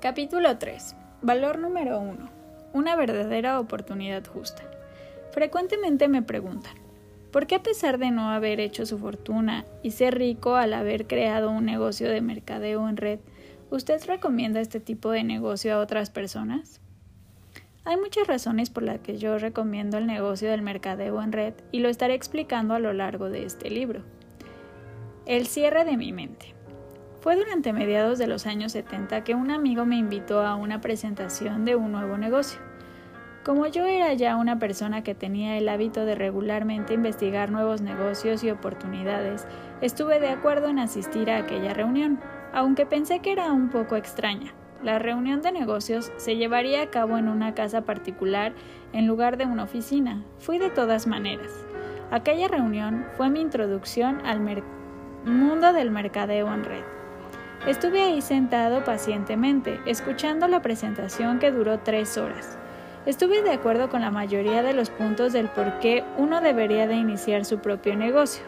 Capítulo 3. Valor número 1. Una verdadera oportunidad justa. Frecuentemente me preguntan, ¿por qué a pesar de no haber hecho su fortuna y ser rico al haber creado un negocio de mercadeo en red, usted recomienda este tipo de negocio a otras personas? Hay muchas razones por las que yo recomiendo el negocio del mercadeo en red y lo estaré explicando a lo largo de este libro. El cierre de mi mente. Fue durante mediados de los años 70 que un amigo me invitó a una presentación de un nuevo negocio. Como yo era ya una persona que tenía el hábito de regularmente investigar nuevos negocios y oportunidades, estuve de acuerdo en asistir a aquella reunión, aunque pensé que era un poco extraña. La reunión de negocios se llevaría a cabo en una casa particular en lugar de una oficina. Fui de todas maneras. Aquella reunión fue mi introducción al mundo del mercadeo en red. Estuve ahí sentado pacientemente, escuchando la presentación que duró tres horas. Estuve de acuerdo con la mayoría de los puntos del por qué uno debería de iniciar su propio negocio.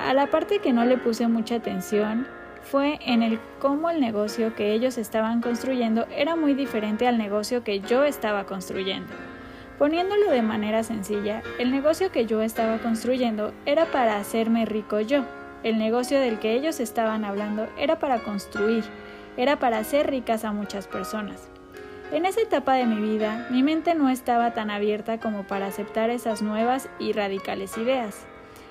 A la parte que no le puse mucha atención fue en el cómo el negocio que ellos estaban construyendo era muy diferente al negocio que yo estaba construyendo. Poniéndolo de manera sencilla, el negocio que yo estaba construyendo era para hacerme rico yo, el negocio del que ellos estaban hablando era para construir, era para hacer ricas a muchas personas. En esa etapa de mi vida, mi mente no estaba tan abierta como para aceptar esas nuevas y radicales ideas.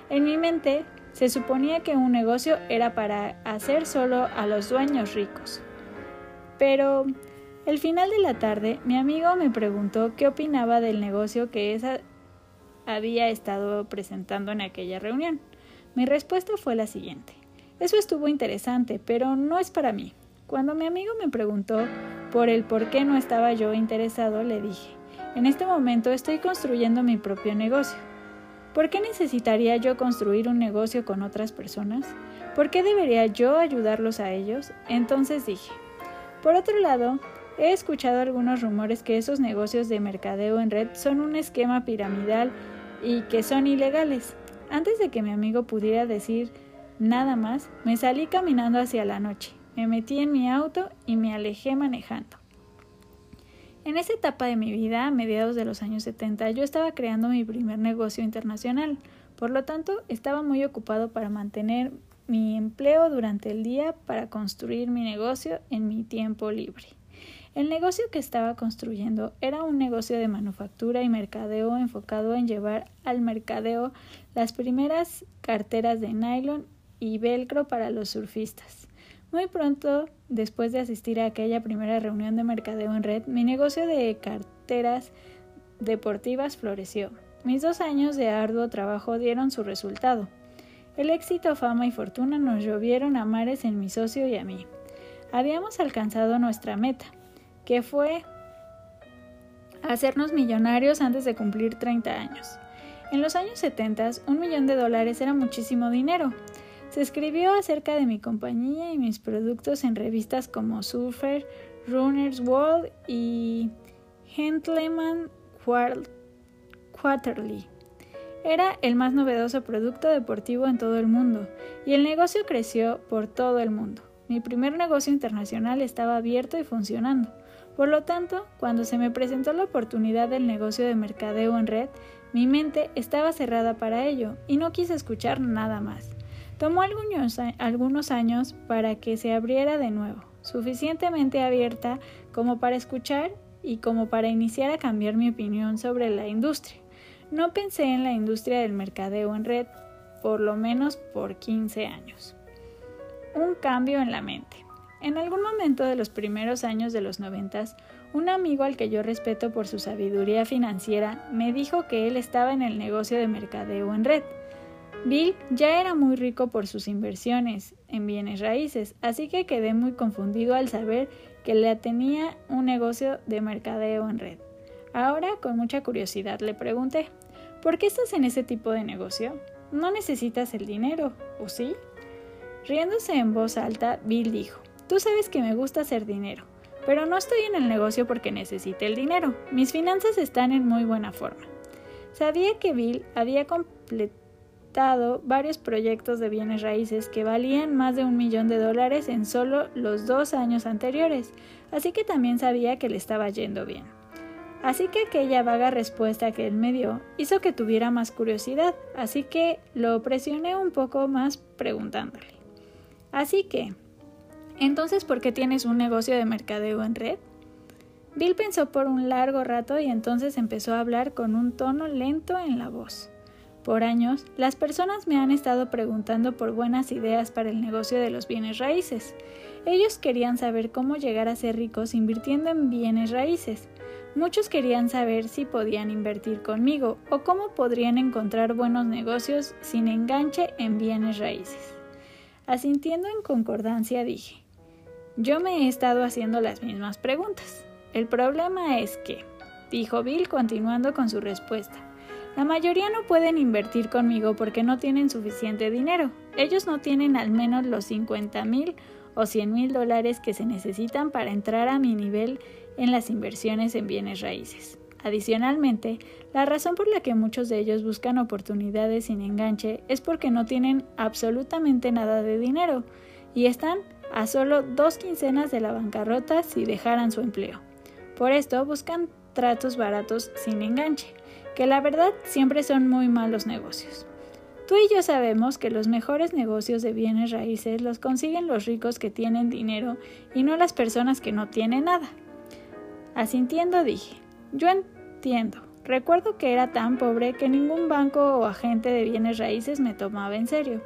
En mi mente se suponía que un negocio era para hacer solo a los dueños ricos. Pero, el final de la tarde, mi amigo me preguntó qué opinaba del negocio que esa había estado presentando en aquella reunión. Mi respuesta fue la siguiente. Eso estuvo interesante, pero no es para mí. Cuando mi amigo me preguntó por el por qué no estaba yo interesado, le dije, en este momento estoy construyendo mi propio negocio. ¿Por qué necesitaría yo construir un negocio con otras personas? ¿Por qué debería yo ayudarlos a ellos? Entonces dije, por otro lado, he escuchado algunos rumores que esos negocios de mercadeo en red son un esquema piramidal y que son ilegales. Antes de que mi amigo pudiera decir nada más, me salí caminando hacia la noche, me metí en mi auto y me alejé manejando. En esa etapa de mi vida, a mediados de los años 70, yo estaba creando mi primer negocio internacional, por lo tanto estaba muy ocupado para mantener mi empleo durante el día para construir mi negocio en mi tiempo libre. El negocio que estaba construyendo era un negocio de manufactura y mercadeo enfocado en llevar al mercadeo las primeras carteras de nylon y velcro para los surfistas. Muy pronto, después de asistir a aquella primera reunión de mercadeo en red, mi negocio de carteras deportivas floreció. Mis dos años de arduo trabajo dieron su resultado. El éxito, fama y fortuna nos llovieron a mares en mi socio y a mí. Habíamos alcanzado nuestra meta, que fue hacernos millonarios antes de cumplir 30 años. En los años 70, un millón de dólares era muchísimo dinero. Se escribió acerca de mi compañía y mis productos en revistas como Surfer, Runner's World y Gentleman Quarterly. Era el más novedoso producto deportivo en todo el mundo y el negocio creció por todo el mundo. Mi primer negocio internacional estaba abierto y funcionando. Por lo tanto, cuando se me presentó la oportunidad del negocio de mercadeo en red, mi mente estaba cerrada para ello y no quise escuchar nada más. Tomó algunos, algunos años para que se abriera de nuevo, suficientemente abierta como para escuchar y como para iniciar a cambiar mi opinión sobre la industria. No pensé en la industria del mercadeo en red por lo menos por 15 años. Un cambio en la mente. En algún momento de los primeros años de los noventas, un amigo al que yo respeto por su sabiduría financiera me dijo que él estaba en el negocio de mercadeo en red. Bill ya era muy rico por sus inversiones en bienes raíces, así que quedé muy confundido al saber que le tenía un negocio de mercadeo en red. Ahora, con mucha curiosidad, le pregunté, ¿por qué estás en ese tipo de negocio? ¿No necesitas el dinero, o sí? Riéndose en voz alta, Bill dijo, Tú sabes que me gusta hacer dinero, pero no estoy en el negocio porque necesite el dinero. Mis finanzas están en muy buena forma. Sabía que Bill había visitado varios proyectos de bienes raíces que valían más de un millón de dólares en solo los dos años anteriores, así que también sabía que le estaba yendo bien. Así que aquella vaga respuesta que él me dio hizo que tuviera más curiosidad, así que lo presioné un poco más preguntándole. Así que, entonces, ¿por qué tienes un negocio de mercadeo en red? Bill pensó por un largo rato y entonces empezó a hablar con un tono lento en la voz. Por años, las personas me han estado preguntando por buenas ideas para el negocio de los bienes raíces. Ellos querían saber cómo llegar a ser ricos invirtiendo en bienes raíces. Muchos querían saber si podían invertir conmigo o cómo podrían encontrar buenos negocios sin enganche en bienes raíces. Asintiendo en concordancia dije, yo me he estado haciendo las mismas preguntas. El problema es que, dijo Bill continuando con su respuesta, la mayoría no pueden invertir conmigo porque no tienen suficiente dinero. Ellos no tienen al menos los 50 mil o 100 mil dólares que se necesitan para entrar a mi nivel en las inversiones en bienes raíces. Adicionalmente, la razón por la que muchos de ellos buscan oportunidades sin enganche es porque no tienen absolutamente nada de dinero y están a solo dos quincenas de la bancarrota si dejaran su empleo. Por esto buscan tratos baratos sin enganche, que la verdad siempre son muy malos negocios. Tú y yo sabemos que los mejores negocios de bienes raíces los consiguen los ricos que tienen dinero y no las personas que no tienen nada. Asintiendo dije, yo entiendo. Recuerdo que era tan pobre que ningún banco o agente de bienes raíces me tomaba en serio.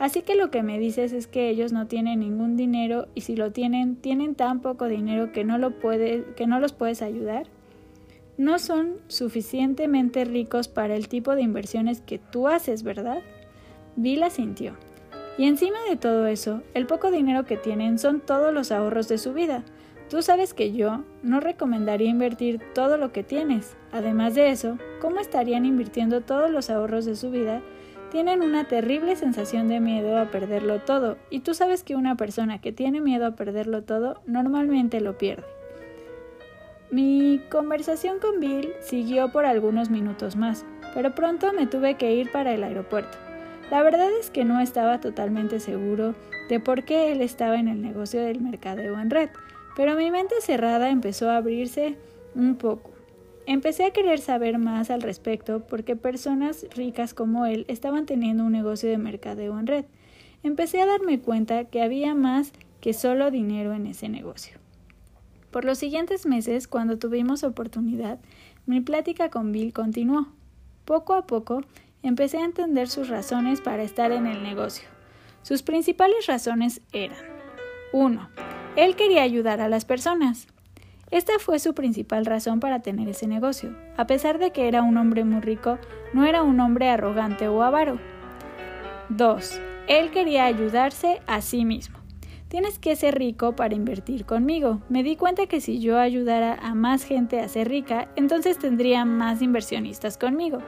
Así que lo que me dices es que ellos no tienen ningún dinero y si lo tienen, tienen tan poco dinero que no, lo que no los puedes ayudar. No son suficientemente ricos para el tipo de inversiones que tú haces, ¿verdad? Vila sintió. Y encima de todo eso, el poco dinero que tienen son todos los ahorros de su vida. Tú sabes que yo no recomendaría invertir todo lo que tienes. Además de eso, ¿cómo estarían invirtiendo todos los ahorros de su vida? Tienen una terrible sensación de miedo a perderlo todo, y tú sabes que una persona que tiene miedo a perderlo todo normalmente lo pierde. Mi conversación con Bill siguió por algunos minutos más, pero pronto me tuve que ir para el aeropuerto. La verdad es que no estaba totalmente seguro de por qué él estaba en el negocio del mercadeo en red, pero mi mente cerrada empezó a abrirse un poco. Empecé a querer saber más al respecto porque personas ricas como él estaban teniendo un negocio de mercadeo en red. Empecé a darme cuenta que había más que solo dinero en ese negocio. Por los siguientes meses, cuando tuvimos oportunidad, mi plática con Bill continuó. Poco a poco, empecé a entender sus razones para estar en el negocio. Sus principales razones eran 1. Él quería ayudar a las personas. Esta fue su principal razón para tener ese negocio. A pesar de que era un hombre muy rico, no era un hombre arrogante o avaro. 2. Él quería ayudarse a sí mismo. Tienes que ser rico para invertir conmigo. Me di cuenta que si yo ayudara a más gente a ser rica, entonces tendría más inversionistas conmigo.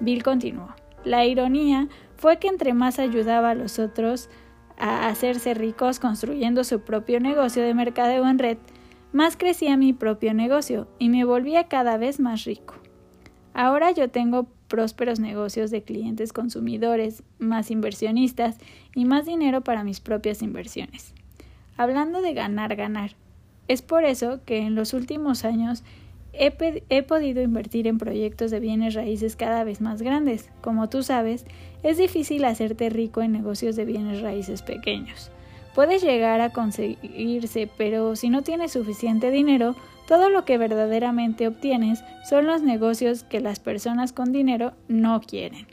Bill continuó. La ironía fue que entre más ayudaba a los otros, a hacerse ricos construyendo su propio negocio de mercadeo en red, más crecía mi propio negocio y me volvía cada vez más rico. Ahora yo tengo prósperos negocios de clientes consumidores, más inversionistas y más dinero para mis propias inversiones. Hablando de ganar, ganar. Es por eso que en los últimos años he, podido invertir en proyectos de bienes raíces cada vez más grandes. Como tú sabes, es difícil hacerte rico en negocios de bienes raíces pequeños. Puedes llegar a conseguirse, pero si no tienes suficiente dinero, todo lo que verdaderamente obtienes son los negocios que las personas con dinero no quieren.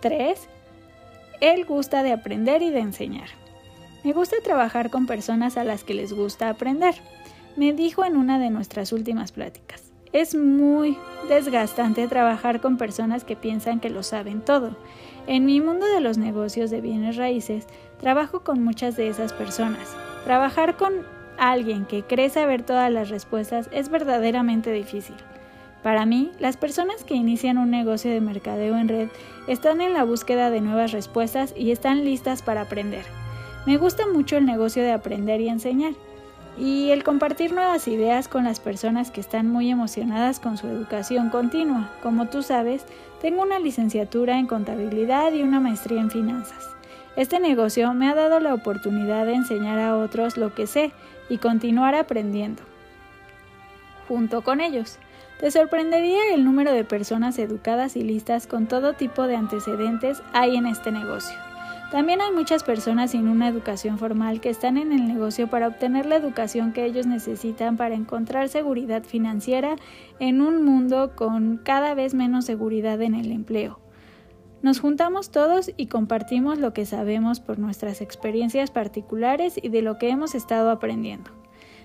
3. Él gusta de aprender y de enseñar. Me gusta trabajar con personas a las que les gusta aprender me dijo en una de nuestras últimas pláticas. Es muy desgastante trabajar con personas que piensan que lo saben todo. En mi mundo de los negocios de bienes raíces, trabajo con muchas de esas personas. Trabajar con alguien que cree saber todas las respuestas es verdaderamente difícil. Para mí, las personas que inician un negocio de mercadeo en red están en la búsqueda de nuevas respuestas y están listas para aprender. Me gusta mucho el negocio de aprender y enseñar y el compartir nuevas ideas con las personas que están muy emocionadas con su educación continua. Como tú sabes, Tengo una licenciatura en contabilidad y una maestría en finanzas. Este negocio me ha dado la oportunidad de enseñar a otros lo que sé y continuar aprendiendo junto con ellos. Te sorprendería el número de personas educadas y listas con todo tipo de antecedentes hay en este negocio. También hay muchas personas sin una educación formal que están en el negocio para obtener la educación que ellos necesitan para encontrar seguridad financiera en un mundo con cada vez menos seguridad en el empleo. Nos juntamos todos y compartimos lo que sabemos por nuestras experiencias particulares y de lo que hemos estado aprendiendo.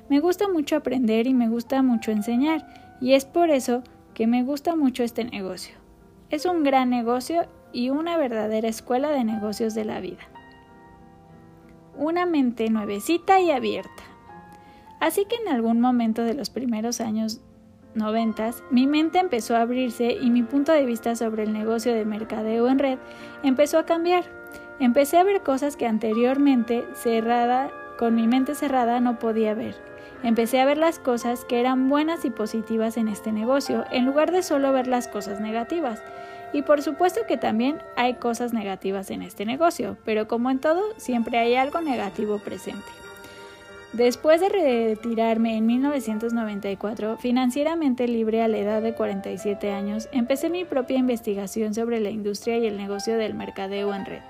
Me gusta mucho aprender y me gusta mucho enseñar, y es por eso que me gusta mucho este negocio. Es un gran negocio y una verdadera escuela de negocios de la vida. Una mente nuevecita y abierta. Así que en algún momento de los primeros años noventas, mi mente empezó a abrirse y mi punto de vista sobre el negocio de mercadeo en red empezó a cambiar. Empecé a ver cosas que anteriormente cerrada, con mi mente cerrada no podía ver. Empecé a ver las cosas que eran buenas y positivas en este negocio, en lugar de solo ver las cosas negativas. Y por supuesto que también hay cosas negativas en este negocio, pero como en todo, siempre hay algo negativo presente. Después de retirarme en 1994, financieramente libre a la edad de 47 años, empecé mi propia investigación sobre la industria y el negocio del mercadeo en red.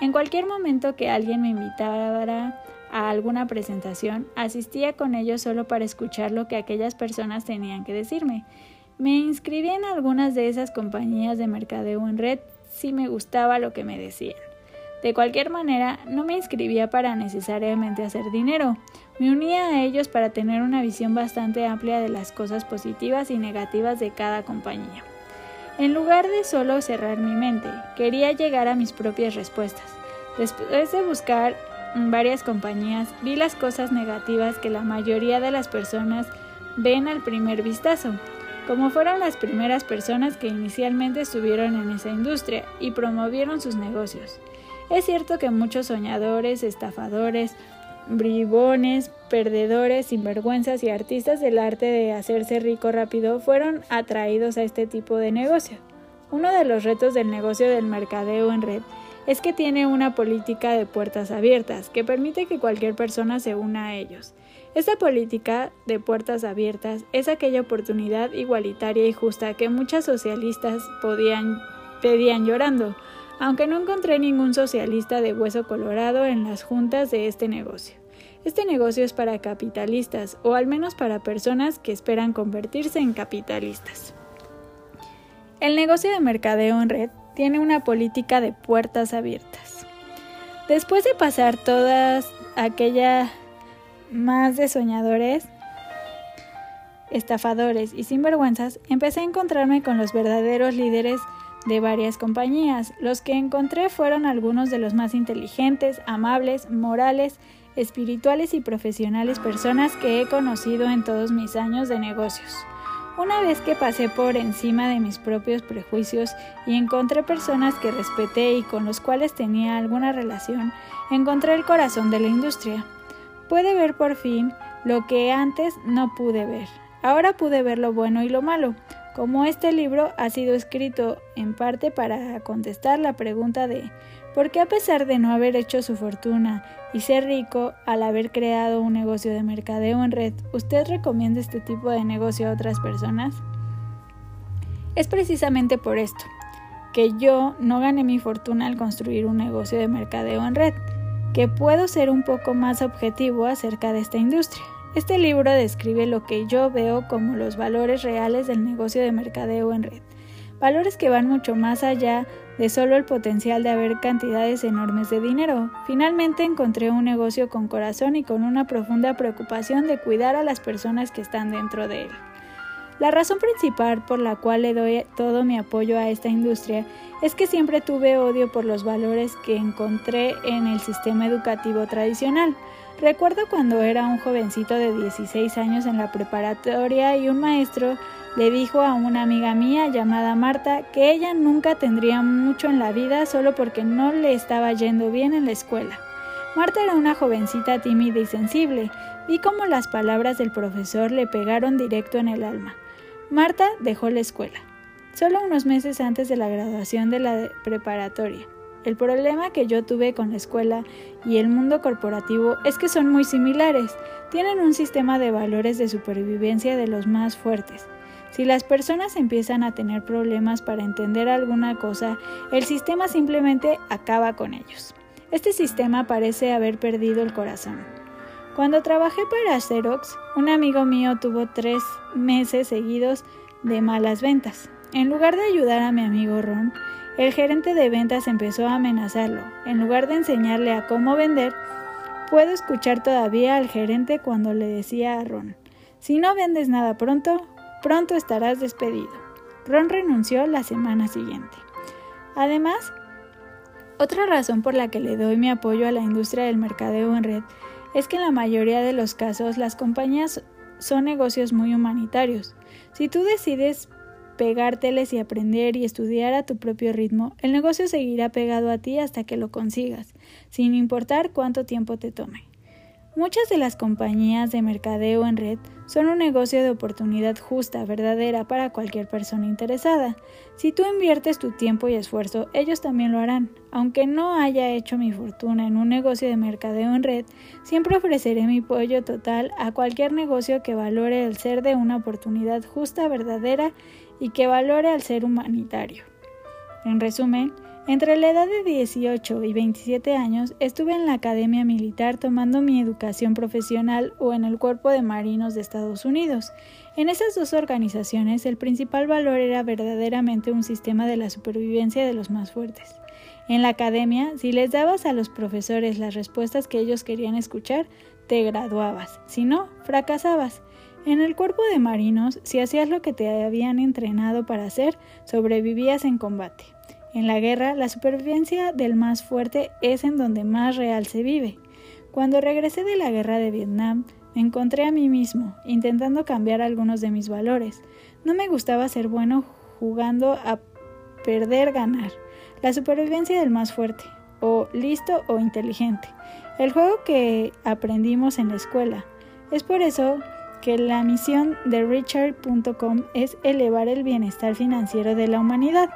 En cualquier momento que alguien me invitara a alguna presentación, asistía con ellos solo para escuchar lo que aquellas personas tenían que decirme. Me inscribí en algunas de esas compañías de mercadeo en red si me gustaba lo que me decían. De cualquier manera, no me inscribía para necesariamente hacer dinero. Me unía a ellos para tener una visión bastante amplia de las cosas positivas y negativas de cada compañía. En lugar de solo cerrar mi mente, quería llegar a mis propias respuestas. Después de buscar varias compañías, vi las cosas negativas que la mayoría de las personas ven al primer vistazo, como fueron las primeras personas que inicialmente estuvieron en esa industria y promovieron sus negocios. Es cierto que muchos soñadores, estafadores, bribones, perdedores, sinvergüenzas y artistas del arte de hacerse rico rápido fueron atraídos a este tipo de negocio. Uno de los retos del negocio del mercadeo en red es que tiene una política de puertas abiertas que permite que cualquier persona se una a ellos. Esta política de puertas abiertas es aquella oportunidad igualitaria y justa que muchas socialistas pedían llorando, aunque no encontré ningún socialista de hueso colorado en las juntas de este negocio. Este negocio es para capitalistas, o al menos para personas que esperan convertirse en capitalistas. El negocio de mercadeo en red tiene una política de puertas abiertas. Después de pasar todas aquella más de soñadores, estafadores y sinvergüenzas, empecé a encontrarme con los verdaderos líderes de varias compañías. Los que encontré fueron algunos de los más inteligentes, amables, morales, espirituales y profesionales personas que he conocido en todos mis años de negocios. Una vez que pasé por encima de mis propios prejuicios y encontré personas que respeté y con los cuales tenía alguna relación, encontré el corazón de la industria. Pude ver por fin lo que antes no pude ver. Ahora pude ver lo bueno y lo malo. Como este libro ha sido escrito en parte para contestar la pregunta de ¿por qué a pesar de no haber hecho su fortuna y ser rico al haber creado un negocio de mercadeo en red, usted recomienda este tipo de negocio a otras personas? Es precisamente por esto que yo no gané mi fortuna al construir un negocio de mercadeo en red, que puedo ser un poco más objetivo acerca de esta industria. Este libro describe lo que yo veo como los valores reales del negocio de mercadeo en red, valores que van mucho más allá de solo el potencial de haber cantidades enormes de dinero. Finalmente encontré un negocio con corazón y con una profunda preocupación de cuidar a las personas que están dentro de él. La razón principal por la cual le doy todo mi apoyo a esta industria es que siempre tuve odio por los valores que encontré en el sistema educativo tradicional. Recuerdo cuando era un jovencito de 16 años en la preparatoria y un maestro le dijo a una amiga mía llamada Marta que ella nunca tendría mucho en la vida solo porque no le estaba yendo bien en la escuela. Marta era una jovencita tímida y sensible. Vi cómo las palabras del profesor le pegaron directo en el alma. Marta dejó la escuela. solo unos meses antes de la graduación de la preparatoria. El problema que yo tuve con la escuela y el mundo corporativo es que son muy similares, tienen un sistema de valores de supervivencia de los más fuertes. Si las personas empiezan a tener problemas para entender alguna cosa, el sistema simplemente acaba con ellos. Este sistema parece haber perdido el corazón. Cuando trabajé para Xerox, un amigo mío tuvo tres meses seguidos de malas ventas. En lugar de ayudar a mi amigo Ron, el gerente de ventas empezó a amenazarlo. En lugar de enseñarle a cómo vender, puedo escuchar todavía al gerente cuando le decía a Ron, si no vendes nada pronto, pronto estarás despedido. Ron renunció la semana siguiente. Además, otra razón por la que le doy mi apoyo a la industria del mercadeo en red es que en la mayoría de los casos las compañías son negocios muy humanitarios. Si tú decides pegárteles y aprender y estudiar a tu propio ritmo, el negocio seguirá pegado a ti hasta que lo consigas, sin importar cuánto tiempo te tome. Muchas de las compañías de mercadeo en red son un negocio de oportunidad justa, verdadera para cualquier persona interesada. Si tú inviertes tu tiempo y esfuerzo, ellos también lo harán. Aunque no haya hecho mi fortuna en un negocio de mercadeo en red, siempre ofreceré mi apoyo total a cualquier negocio que valore el ser de una oportunidad justa, verdadera y que valore al ser humanitario. En resumen, entre la edad de 18 y 27 años estuve en la Academia Militar tomando mi educación profesional o en el Cuerpo de Marinos de Estados Unidos. En esas dos organizaciones el principal valor era verdaderamente un sistema de la supervivencia de los más fuertes. En la academia, si les dabas a los profesores las respuestas que ellos querían escuchar, te graduabas, si no, fracasabas. En el cuerpo de marinos, si hacías lo que te habían entrenado para hacer, sobrevivías en combate. En la guerra, la supervivencia del más fuerte es en donde más real se vive. Cuando regresé de la guerra de Vietnam, me encontré a mí mismo, intentando cambiar algunos de mis valores. No me gustaba ser bueno jugando a perder ganar. La supervivencia del más fuerte, o listo o inteligente. El juego que aprendimos en la escuela. Es por eso que la misión de Richard.com es elevar el bienestar financiero de la humanidad.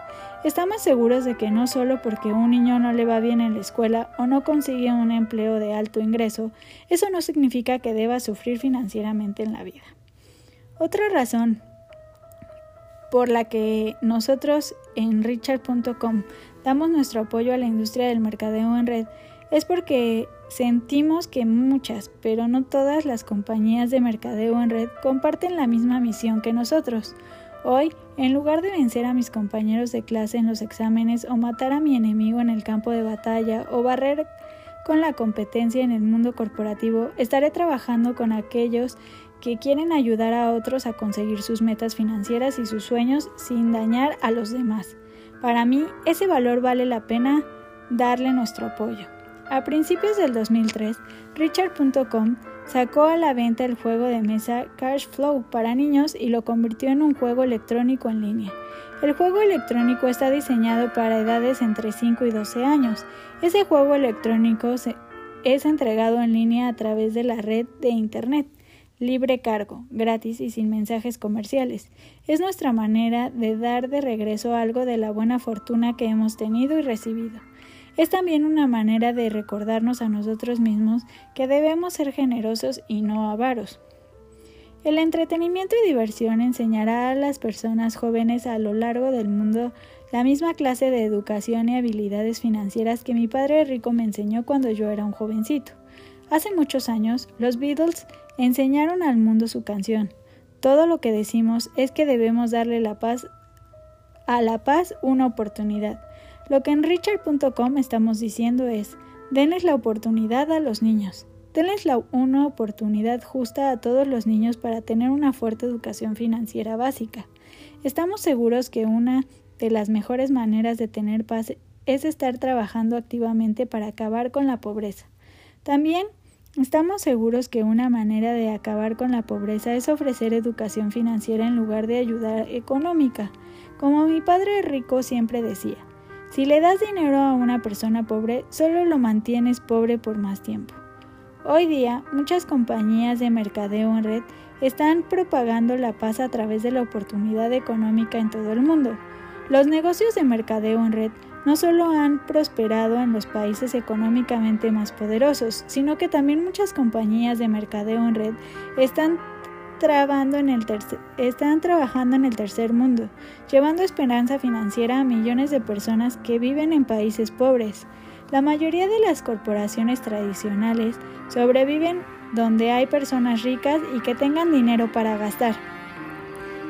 Estamos seguros de que no solo porque un niño no le va bien en la escuela o no consigue un empleo de alto ingreso, eso no significa que deba sufrir financieramente en la vida. Otra razón por la que nosotros en Richard.com damos nuestro apoyo a la industria del mercadeo en red es porque sentimos que muchas, pero no todas las compañías de mercadeo en red comparten la misma misión que nosotros. Hoy, en lugar de vencer a mis compañeros de clase en los exámenes o matar a mi enemigo en el campo de batalla o barrer con la competencia en el mundo corporativo, estaré trabajando con aquellos que quieren ayudar a otros a conseguir sus metas financieras y sus sueños sin dañar a los demás. Para mí, ese valor vale la pena darle nuestro apoyo. A principios del 2003, Richard.com sacó a la venta el juego de mesa Cash Flow para niños y lo convirtió en un juego electrónico en línea. El juego electrónico está diseñado para edades entre 5 y 12 años. Ese juego electrónico es entregado en línea a través de la red de Internet, libre cargo, gratis y sin mensajes comerciales. Es nuestra manera de dar de regreso algo de la buena fortuna que hemos tenido y recibido. Es también una manera de recordarnos a nosotros mismos que debemos ser generosos y no avaros. El entretenimiento y diversión enseñará a las personas jóvenes a lo largo del mundo la misma clase de educación y habilidades financieras que mi padre rico me enseñó cuando yo era un jovencito. Hace muchos años, los Beatles enseñaron al mundo su canción. Todo lo que decimos es que debemos darle la paz a la paz una oportunidad. Lo que en richard.com estamos diciendo es, denles la oportunidad a los niños. Denles la, una oportunidad justa a todos los niños para tener una fuerte educación financiera básica. Estamos seguros que una de las mejores maneras de tener paz es estar trabajando activamente para acabar con la pobreza. También estamos seguros que una manera de acabar con la pobreza es ofrecer educación financiera en lugar de ayuda económica. Como mi padre rico siempre decía, si le das dinero a una persona pobre, solo lo mantienes pobre por más tiempo. Hoy día, muchas compañías de mercadeo en red están propagando la paz a través de la oportunidad económica en todo el mundo. Los negocios de mercadeo en red no solo han prosperado en los países económicamente más poderosos, sino que también muchas compañías de mercadeo en red están, en el están trabajando en el tercer mundo, llevando esperanza financiera a millones de personas que viven en países pobres. La mayoría de las corporaciones tradicionales sobreviven donde hay personas ricas y que tengan dinero para gastar.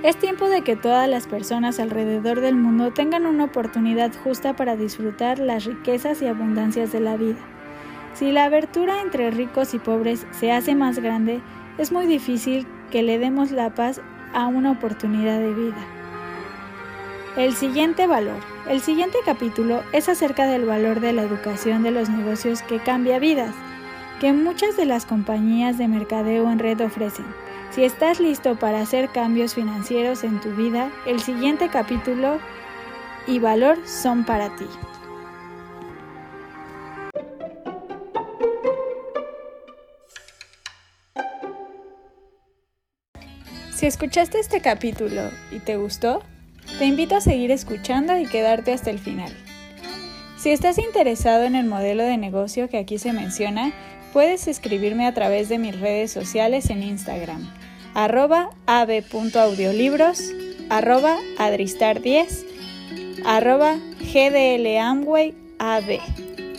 Es tiempo de que todas las personas alrededor del mundo tengan una oportunidad justa para disfrutar las riquezas y abundancias de la vida. Si la abertura entre ricos y pobres se hace más grande, es muy difícil que le demos la paz a una oportunidad de vida. El siguiente valor. El siguiente capítulo es acerca del valor de la educación de los negocios que cambia vidas, que muchas de las compañías de mercadeo en red ofrecen. Si estás listo para hacer cambios financieros en tu vida, el siguiente capítulo y valor son para ti. Si escuchaste este capítulo y te gustó, te invito a seguir escuchando y quedarte hasta el final. Si estás interesado en el modelo de negocio que aquí se menciona, puedes escribirme a través de mis redes sociales en Instagram, arroba arroba adristar10, arroba gdlamway ab.